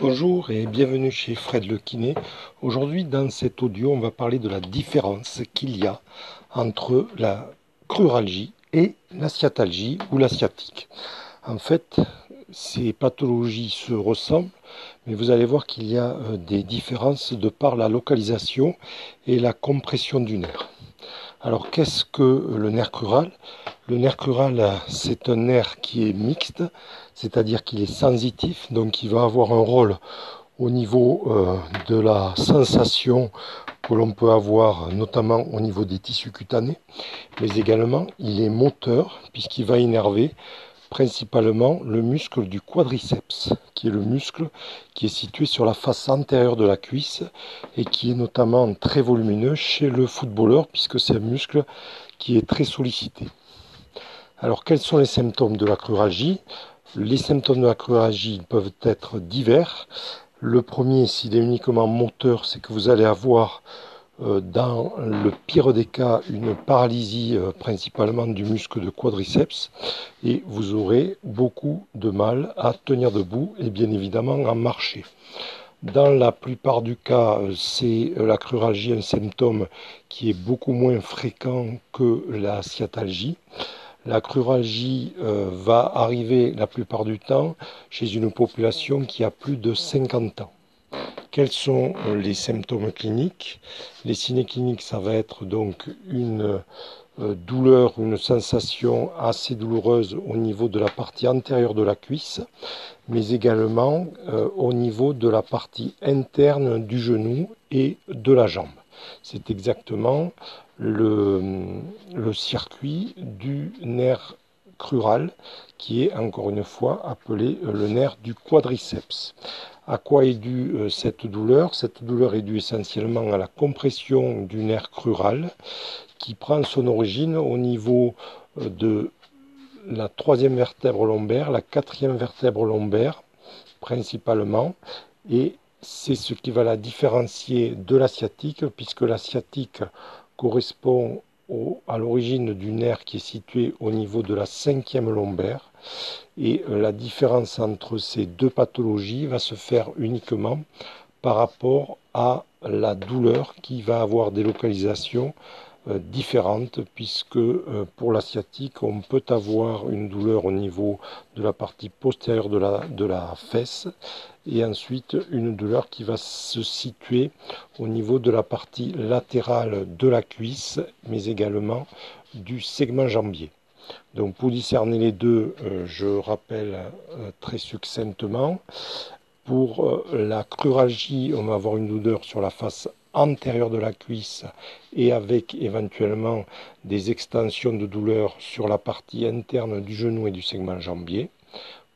Bonjour et bienvenue chez Fred le Kiné. Aujourd'hui, dans cet audio, on va parler de la différence qu'il y a entre la cruralgie et la sciatalgie ou la sciatique. En fait, ces pathologies se ressemblent, mais vous allez voir qu'il y a euh, des différences de par la localisation et la compression du nerf. Alors, qu'est-ce que le nerf crural Le nerf crural, c'est un nerf qui est mixte, c'est-à-dire qu'il est sensitif, donc il va avoir un rôle au niveau euh, de la sensation que l'on peut avoir, notamment au niveau des tissus cutanés, mais également il est moteur, puisqu'il va énerver principalement le muscle du quadriceps, qui est le muscle qui est situé sur la face antérieure de la cuisse et qui est notamment très volumineux chez le footballeur, puisque c'est un muscle qui est très sollicité. Alors quels sont les symptômes de la cruralgie Les symptômes de la cruralgie peuvent être divers. Le premier, s'il est uniquement moteur, c'est que vous allez avoir dans le pire des cas, une paralysie euh, principalement du muscle de quadriceps et vous aurez beaucoup de mal à tenir debout et bien évidemment à marcher. Dans la plupart du cas, euh, c'est la cruralgie un symptôme qui est beaucoup moins fréquent que la sciatalgie. La cruralgie va arriver la plupart du temps chez une population qui a plus de 50 ans. Quels sont euh, les symptômes cliniques Les signes cliniques, ça va être donc une euh, douleur, une sensation assez douloureuse au niveau de la partie antérieure de la cuisse, mais également euh, au niveau de la partie interne du genou et de la jambe. C'est exactement le, le circuit du nerf crural qui est encore une fois appelé le nerf du quadriceps. À quoi est due euh, cette douleur. Cette douleur est due essentiellement à la compression du nerf crural qui prend son origine au niveau euh, de la troisième vertèbre lombaire, la quatrième vertèbre lombaire principalement, et c'est ce qui va la différencier de la sciatique, puisque la sciatique correspond à l'origine du nerf qui est situé au niveau de la cinquième lombaire. Et euh, la différence entre ces deux pathologies va se faire uniquement par rapport à la douleur qui va avoir des localisations différentes puisque euh, pour la sciatique on peut avoir une douleur au niveau de la partie postérieure de la, de la fesse et ensuite une douleur qui va se situer au niveau de la partie latérale de la cuisse mais également du segment jambier. Donc pour discerner les deux, euh, je rappelle euh, très succinctement. Pour euh, la cruralgie, on va avoir une douleur sur la face antérieure de la cuisse et avec éventuellement des extensions de douleur sur la partie interne du genou et du segment jambier.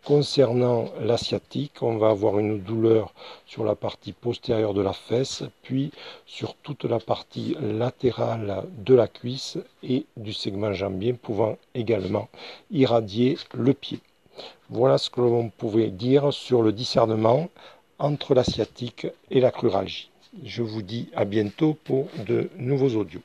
Concernant l'asiatique, on va avoir une douleur sur la partie postérieure de la fesse, puis sur toute la partie latérale de la cuisse et du segment jambien, pouvant également irradier le pied. Voilà ce que l'on pouvait dire sur le discernement entre l'asiatique et la cruralgie. Je vous dis à bientôt pour de nouveaux audios.